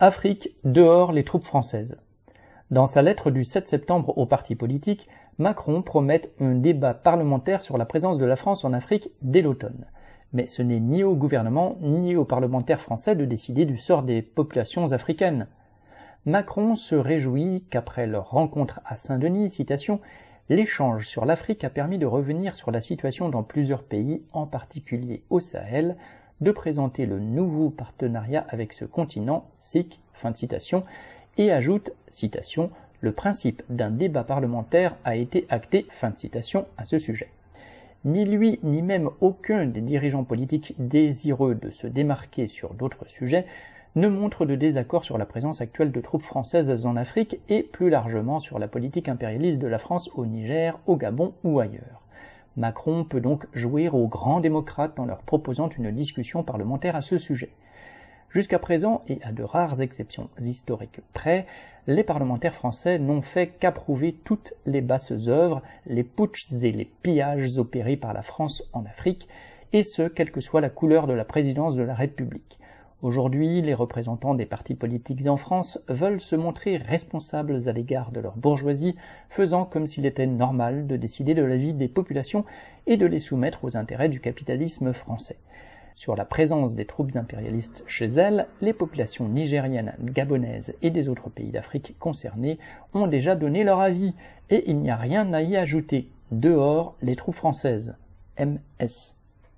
Afrique, dehors les troupes françaises. Dans sa lettre du 7 septembre aux partis politiques, Macron promet un débat parlementaire sur la présence de la France en Afrique dès l'automne. Mais ce n'est ni au gouvernement ni aux parlementaires français de décider du sort des populations africaines. Macron se réjouit qu'après leur rencontre à Saint-Denis, citation, l'échange sur l'Afrique a permis de revenir sur la situation dans plusieurs pays, en particulier au Sahel, de présenter le nouveau partenariat avec ce continent, SIC, fin de citation, et ajoute, citation, le principe d'un débat parlementaire a été acté, fin de citation, à ce sujet. Ni lui, ni même aucun des dirigeants politiques désireux de se démarquer sur d'autres sujets ne montrent de désaccord sur la présence actuelle de troupes françaises en Afrique et plus largement sur la politique impérialiste de la France au Niger, au Gabon ou ailleurs. Macron peut donc jouer aux grands démocrates en leur proposant une discussion parlementaire à ce sujet. Jusqu'à présent, et à de rares exceptions historiques près, les parlementaires français n'ont fait qu'approuver toutes les basses œuvres, les putschs et les pillages opérés par la France en Afrique, et ce, quelle que soit la couleur de la présidence de la République. Aujourd'hui, les représentants des partis politiques en France veulent se montrer responsables à l'égard de leur bourgeoisie, faisant comme s'il était normal de décider de la vie des populations et de les soumettre aux intérêts du capitalisme français. Sur la présence des troupes impérialistes chez elles, les populations nigériennes, gabonaises et des autres pays d'Afrique concernés ont déjà donné leur avis, et il n'y a rien à y ajouter. Dehors les troupes françaises. MS.